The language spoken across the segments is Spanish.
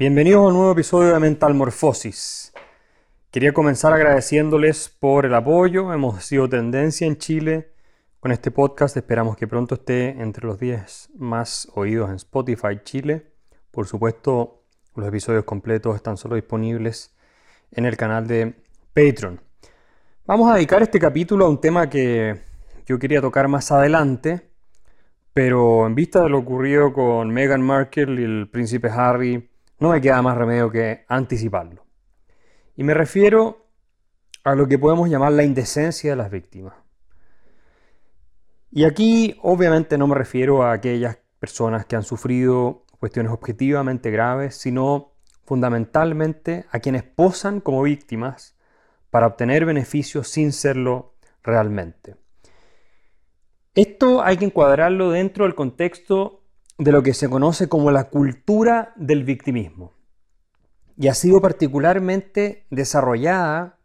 Bienvenidos a un nuevo episodio de Mental Morfosis. Quería comenzar agradeciéndoles por el apoyo. Hemos sido tendencia en Chile con este podcast. Esperamos que pronto esté entre los 10 más oídos en Spotify Chile. Por supuesto, los episodios completos están solo disponibles en el canal de Patreon. Vamos a dedicar este capítulo a un tema que yo quería tocar más adelante, pero en vista de lo ocurrido con Meghan Markle y el príncipe Harry, no me queda más remedio que anticiparlo. Y me refiero a lo que podemos llamar la indecencia de las víctimas. Y aquí obviamente no me refiero a aquellas personas que han sufrido cuestiones objetivamente graves, sino fundamentalmente a quienes posan como víctimas para obtener beneficios sin serlo realmente. Esto hay que encuadrarlo dentro del contexto de lo que se conoce como la cultura del victimismo. Y ha sido particularmente desarrollada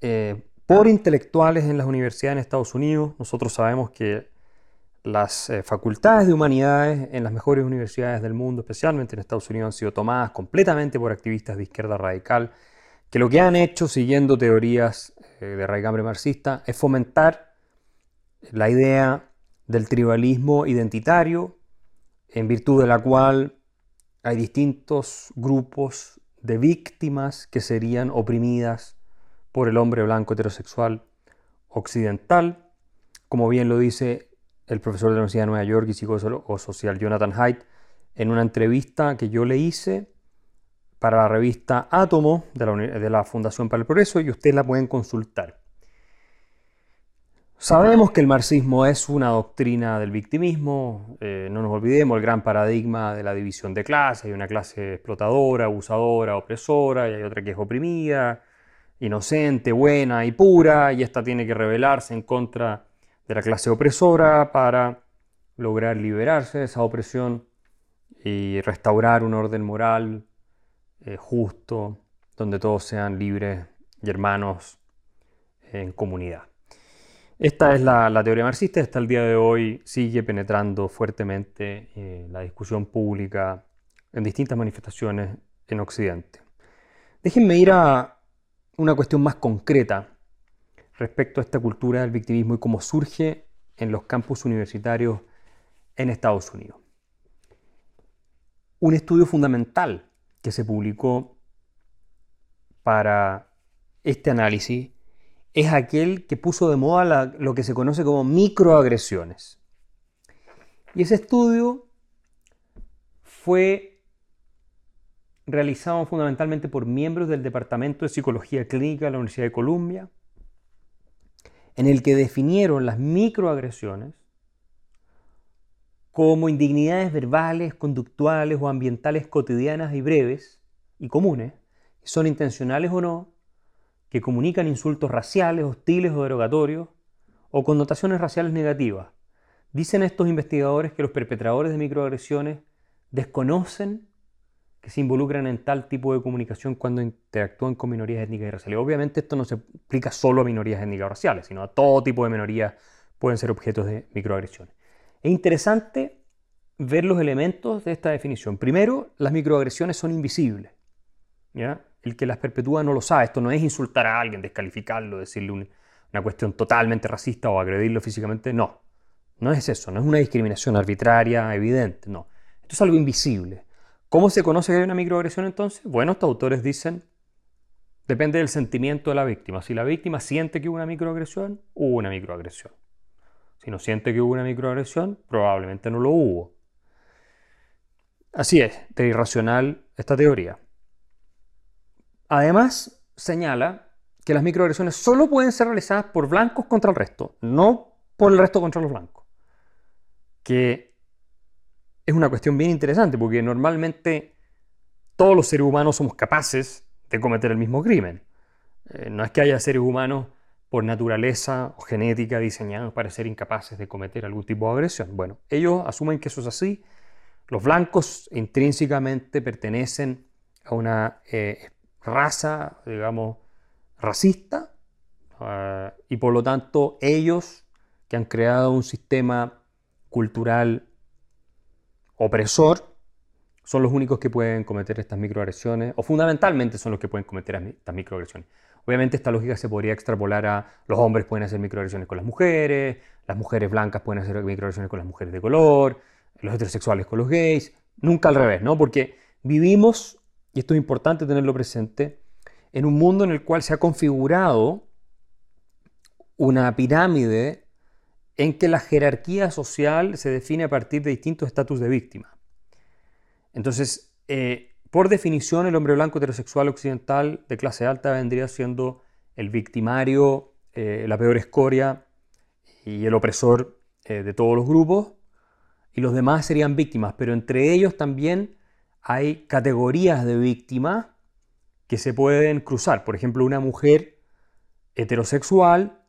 eh, por intelectuales en las universidades en Estados Unidos. Nosotros sabemos que las eh, facultades de humanidades en las mejores universidades del mundo, especialmente en Estados Unidos, han sido tomadas completamente por activistas de izquierda radical, que lo que han hecho, siguiendo teorías eh, de raigambre marxista, es fomentar la idea del tribalismo identitario en virtud de la cual hay distintos grupos de víctimas que serían oprimidas por el hombre blanco heterosexual occidental, como bien lo dice el profesor de la Universidad de Nueva York y psicólogo social Jonathan Haidt en una entrevista que yo le hice para la revista Átomo de la, de la Fundación para el Progreso y ustedes la pueden consultar. Sabemos que el marxismo es una doctrina del victimismo, eh, no nos olvidemos el gran paradigma de la división de clases, hay una clase explotadora, abusadora, opresora, y hay otra que es oprimida, inocente, buena y pura, y esta tiene que rebelarse en contra de la clase opresora para lograr liberarse de esa opresión y restaurar un orden moral eh, justo, donde todos sean libres y hermanos en comunidad. Esta es la, teoría marxista, hasta el día de hoy sigue penetrando fuertemente eh, la discusión pública en distintas manifestaciones en Occidente. Déjenme ir a una cuestión más concreta respecto a esta cultura del victimismo y cómo surge en los campus universitarios en Estados Unidos. Un estudio fundamental que se publicó para este análisis es aquel que puso de moda lo que se conoce como microagresiones. Y ese estudio fue realizado fundamentalmente por miembros del Departamento de Psicología Clínica de la Universidad de Columbia, en el que definieron las microagresiones como indignidades verbales, conductuales o ambientales cotidianas y breves y comunes, son intencionales o no, que comunican insultos raciales, hostiles o derogatorios, o connotaciones raciales negativas. Dicen estos investigadores que los perpetradores de microagresiones desconocen que se involucran en tal tipo de comunicación cuando interactúan con minorías étnicas y raciales. Obviamente esto no se aplica solo a minorías étnicas o raciales, sino a todo tipo de minorías pueden ser objetos de microagresiones. Es interesante ver los elementos de esta definición. Primero, las microagresiones son invisibles. ¿ya? El que las perpetúa no lo sabe. Esto no es insultar a alguien, descalificarlo, decirle una cuestión totalmente racista o agredirlo físicamente. No, no es eso, no es una discriminación arbitraria, evidente, no. Esto es algo invisible. ¿Cómo se conoce que hay una microagresión entonces? Bueno, estos autores dicen, depende del sentimiento de la víctima. Si la víctima siente que hubo una microagresión, hubo una microagresión. Si no siente que hubo una microagresión, probablemente no lo hubo. Así es, de irracional esta teoría. Además, señala que las microagresiones solo pueden ser realizadas por blancos contra el resto, no por el resto contra los blancos. Que es una cuestión bien interesante porque normalmente todos los seres humanos somos capaces de cometer el mismo crimen. Eh, no es que haya seres humanos por naturaleza o genética diseñados para ser incapaces de cometer algún tipo de agresión. Bueno, ellos asumen que eso es así. Los blancos intrínsecamente pertenecen a una eh, raza, digamos, racista, eh, y por lo tanto ellos que han creado un sistema cultural opresor son los únicos que pueden cometer estas microagresiones, o fundamentalmente son los que pueden cometer estas microagresiones. Obviamente esta lógica se podría extrapolar a los hombres pueden hacer microagresiones con las mujeres, las mujeres blancas pueden hacer microagresiones con las mujeres de color, los heterosexuales con los gays, nunca al revés, ¿no? Porque vivimos, y esto es importante tenerlo presente, en un mundo en el cual se ha configurado una pirámide en que la jerarquía social se define a partir de distintos estatus de víctima. Entonces, eh, por definición, el hombre blanco heterosexual occidental de clase alta vendría siendo el victimario, eh, la peor escoria y el opresor eh, de todos los grupos, y los demás serían víctimas, pero entre ellos también hay categorías de víctimas que se pueden cruzar. Por ejemplo, una mujer heterosexual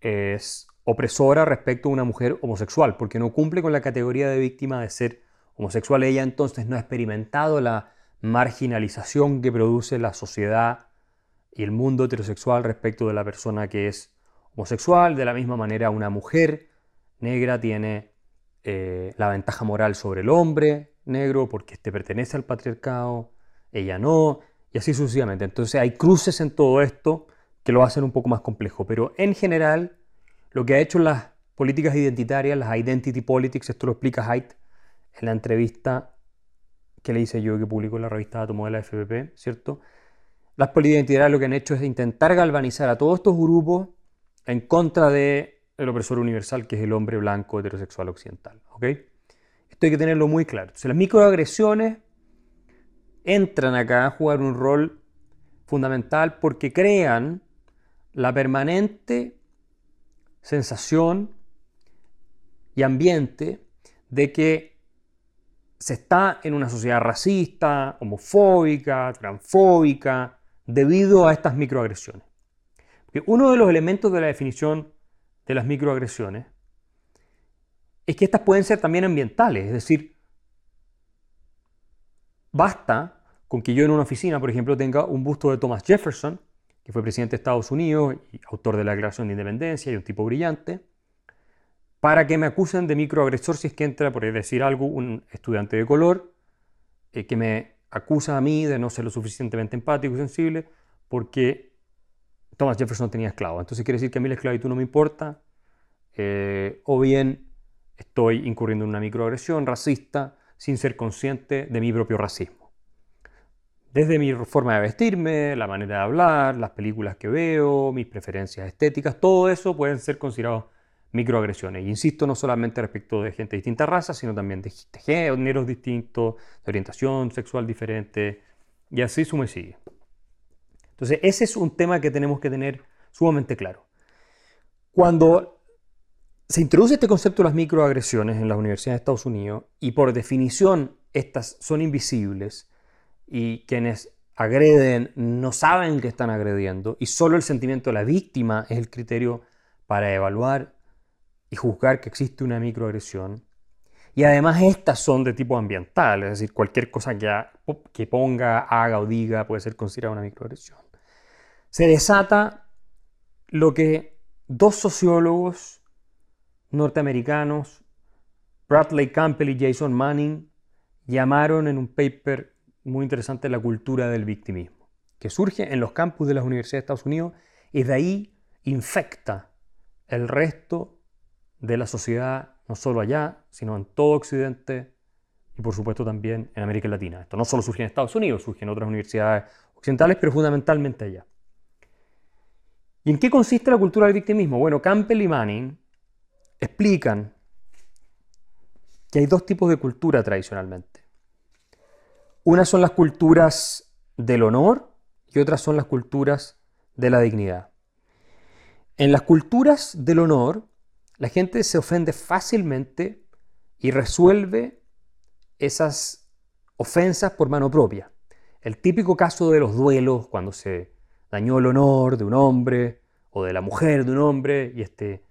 es opresora respecto a una mujer homosexual, porque no cumple con la categoría de víctima de ser homosexual. Ella entonces no ha experimentado la marginalización que produce la sociedad y el mundo heterosexual respecto de la persona que es homosexual. De la misma manera, una mujer negra tiene eh, la ventaja moral sobre el hombre negro porque éste pertenece al patriarcado, ella no, y así sucesivamente. Entonces hay cruces en todo esto que lo hacen un poco más complejo, pero en general lo que ha hecho las políticas identitarias, las identity politics, esto lo explica Haidt en la entrevista que le hice yo que publicó en la revista de la FPP, ¿cierto? Las políticas identitarias lo que han hecho es intentar galvanizar a todos estos grupos en contra del opresor universal que es el hombre blanco heterosexual occidental, ¿ok? Esto hay que tenerlo muy claro. Las microagresiones entran acá a jugar un rol fundamental porque crean la permanente sensación y ambiente de que se está en una sociedad racista, homofóbica, transfóbica, debido a estas microagresiones. uno de los elementos de la definición de las microagresiones es que estas pueden ser también ambientales, es decir, basta con que yo en una oficina, por ejemplo, tenga un busto de Thomas Jefferson, que fue presidente de Estados Unidos y autor de la Declaración de Independencia y un tipo brillante, para que me acusen de microagresor si es que entra, por decir algo, un estudiante de color eh, que me acusa a mí de no ser lo suficientemente empático y sensible porque Thomas Jefferson tenía esclavos. Entonces quiere decir que a mí la esclavitud no me importa, eh, o bien estoy incurriendo en una microagresión racista sin ser consciente de mi propio racismo. Desde mi forma de vestirme, la manera de hablar, las películas que veo, mis preferencias estéticas, todo eso pueden ser considerados microagresiones. insisto, no solamente respecto de gente de distintas razas, sino también de, géneros distintos, de orientación sexual diferente, y así suma y sigue. Entonces, ese es un tema que tenemos que tener sumamente claro. Cuando se introduce este concepto de las microagresiones en las universidades de Estados Unidos, y por definición estas son invisibles, y quienes agreden no saben que están agrediendo y solo el sentimiento de la víctima es el criterio para evaluar y juzgar que existe una microagresión. Y además estas son de tipo ambiental, es decir, cualquier cosa que, que ponga, haga o diga puede ser considerada una microagresión. Se desata lo que dos sociólogos norteamericanos, Bradley Campbell y Jason Manning, llamaron en un paper muy interesante la cultura del victimismo, que surge en los campus de las universidades de Estados Unidos y de ahí infecta el resto de la sociedad, no solo allá, sino en todo Occidente y por supuesto también en América Latina. Esto no solo surge en Estados Unidos, surge en otras universidades occidentales, pero fundamentalmente allá. ¿Y en qué consiste la cultura del victimismo? Bueno, Campbell y Manning explican que hay dos tipos de cultura tradicionalmente. Unas son las culturas del honor y otras son las culturas de la dignidad. En las culturas del honor, la gente se ofende fácilmente y resuelve esas ofensas por mano propia. El típico caso de los duelos, cuando se dañó el honor de un hombre o de la mujer de un hombre y este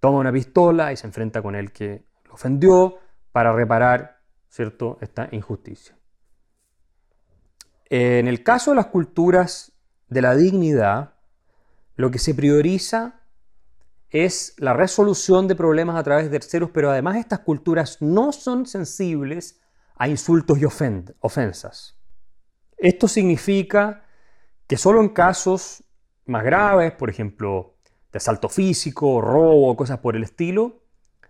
toma una pistola y se enfrenta con el que lo ofendió para reparar ¿cierto? esta injusticia. En el caso de las culturas de la dignidad, lo que se prioriza es la resolución de problemas a través de terceros, pero además estas culturas no son sensibles a insultos y ofensas. Esto significa que solo en casos más graves, por ejemplo, de asalto físico, robo, cosas por el estilo,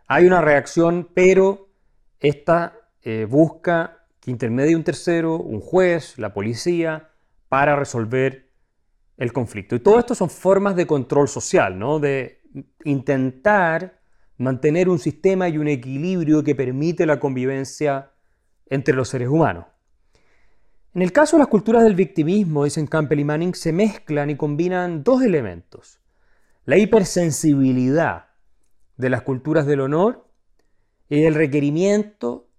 hay una reacción, pero esta eh, busca que intermedie un tercero, un juez, la policía, para resolver el conflicto. Y todo esto son formas de control social, ¿no? de intentar mantener un sistema y un equilibrio que permite la convivencia entre los seres humanos. En el caso de las culturas del victimismo, dicen Campbell y Manning, se mezclan y combinan dos elementos. La hipersensibilidad de las culturas del honor y el requerimiento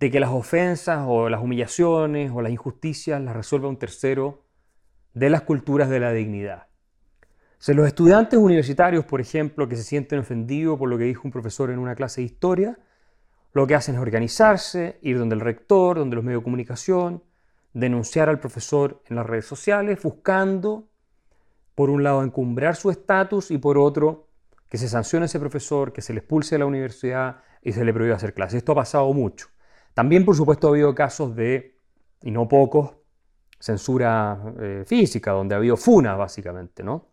de que las ofensas o las humillaciones o las injusticias las resuelva un tercero de las culturas de la dignidad. Si los estudiantes universitarios, por ejemplo, que se sienten ofendidos por lo que dijo un profesor en una clase de historia, lo que hacen es organizarse, ir donde el rector, donde los medios de comunicación, denunciar al profesor en las redes sociales, buscando, por un lado, encumbrar su estatus y por otro, que se sancione a ese profesor, que se le expulse de la universidad y se le prohíba hacer clases. Esto ha pasado mucho. También, por supuesto, ha habido casos de, y no pocos, censura eh, física, donde ha habido funas, básicamente, ¿no?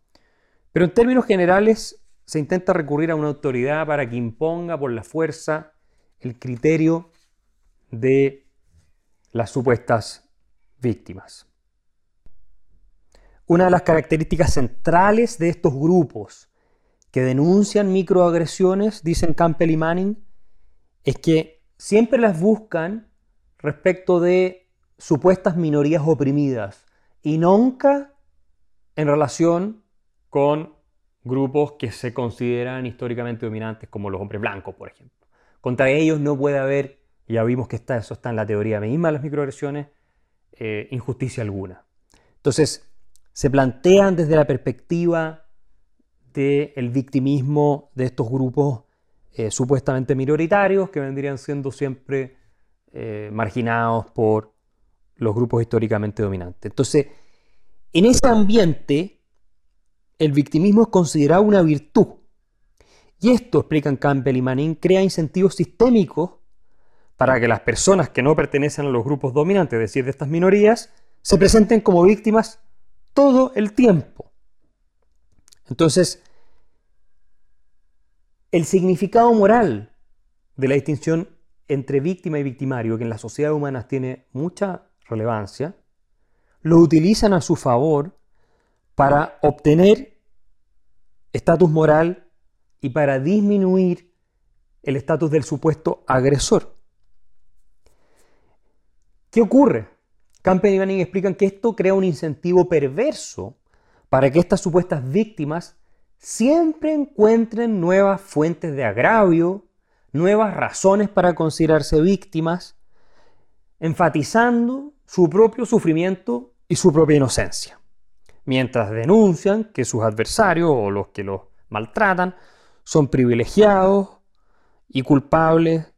Pero en términos generales, se intenta recurrir a una autoridad para que imponga por la fuerza el criterio de las supuestas víctimas. Una de las características centrales de estos grupos que denuncian microagresiones, dicen Campbell y Manning, es que siempre las buscan respecto de supuestas minorías oprimidas y nunca en relación con grupos que se consideran históricamente dominantes como los hombres blancos, por ejemplo. Contra ellos no puede haber, ya vimos que está, eso está en la teoría misma de las microagresiones, eh, injusticia alguna. Entonces, se plantean desde la perspectiva del victimismo de estos grupos eh, supuestamente minoritarios que vendrían siendo siempre eh, marginados por los grupos históricamente dominantes. Entonces, en ese ambiente, el victimismo es considerado una virtud. Y esto, explican Campbell y Manning, crea incentivos sistémicos para que las personas que no pertenecen a los grupos dominantes, es decir, de estas minorías, se presenten como víctimas todo el tiempo. Entonces, el significado moral de la distinción entre víctima y victimario, que en las sociedades humanas tiene mucha relevancia, lo utilizan a su favor para obtener estatus moral y para disminuir el estatus del supuesto agresor. ¿Qué ocurre? Campen y Manning explican que esto crea un incentivo perverso para que estas supuestas víctimas siempre encuentren nuevas fuentes de agravio, nuevas razones para considerarse víctimas, enfatizando su propio sufrimiento y su propia inocencia, mientras denuncian que sus adversarios o los que los maltratan son privilegiados y culpables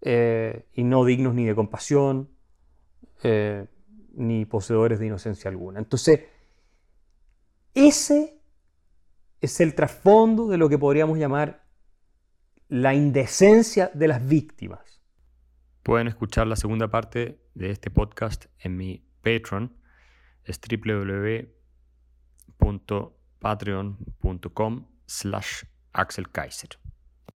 eh, y no dignos ni de compasión, eh, ni poseedores de inocencia alguna. Entonces, ese es el trasfondo de lo que podríamos llamar la indecencia de las víctimas. Pueden escuchar la segunda parte de este podcast en mi Patreon, es www.patreon.com slash Axel Kaiser.